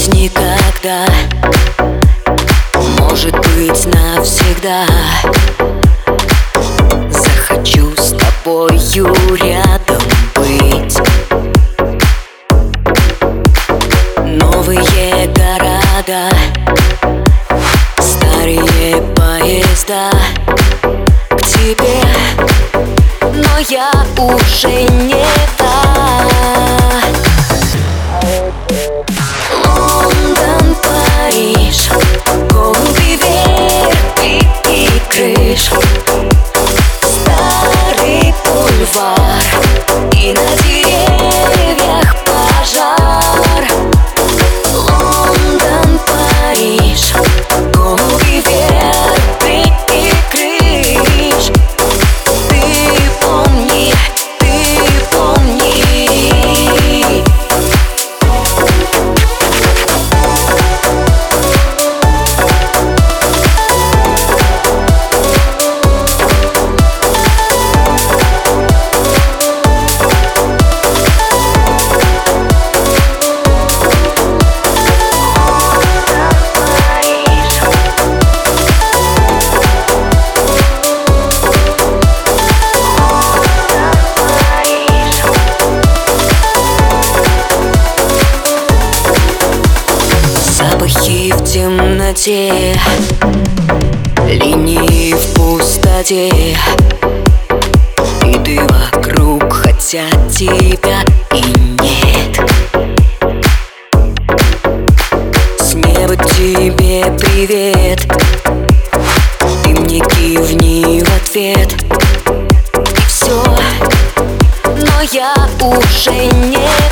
быть никогда. Может быть навсегда. Захочу с тобою рядом быть. Новые города. Старые поезда. К тебе. Но я уже не wall. Темноте Линии в пустоте. И ты вокруг, хотя тебя и нет. С неба тебе привет. Ты мне кивни в ответ. И все Но я уже не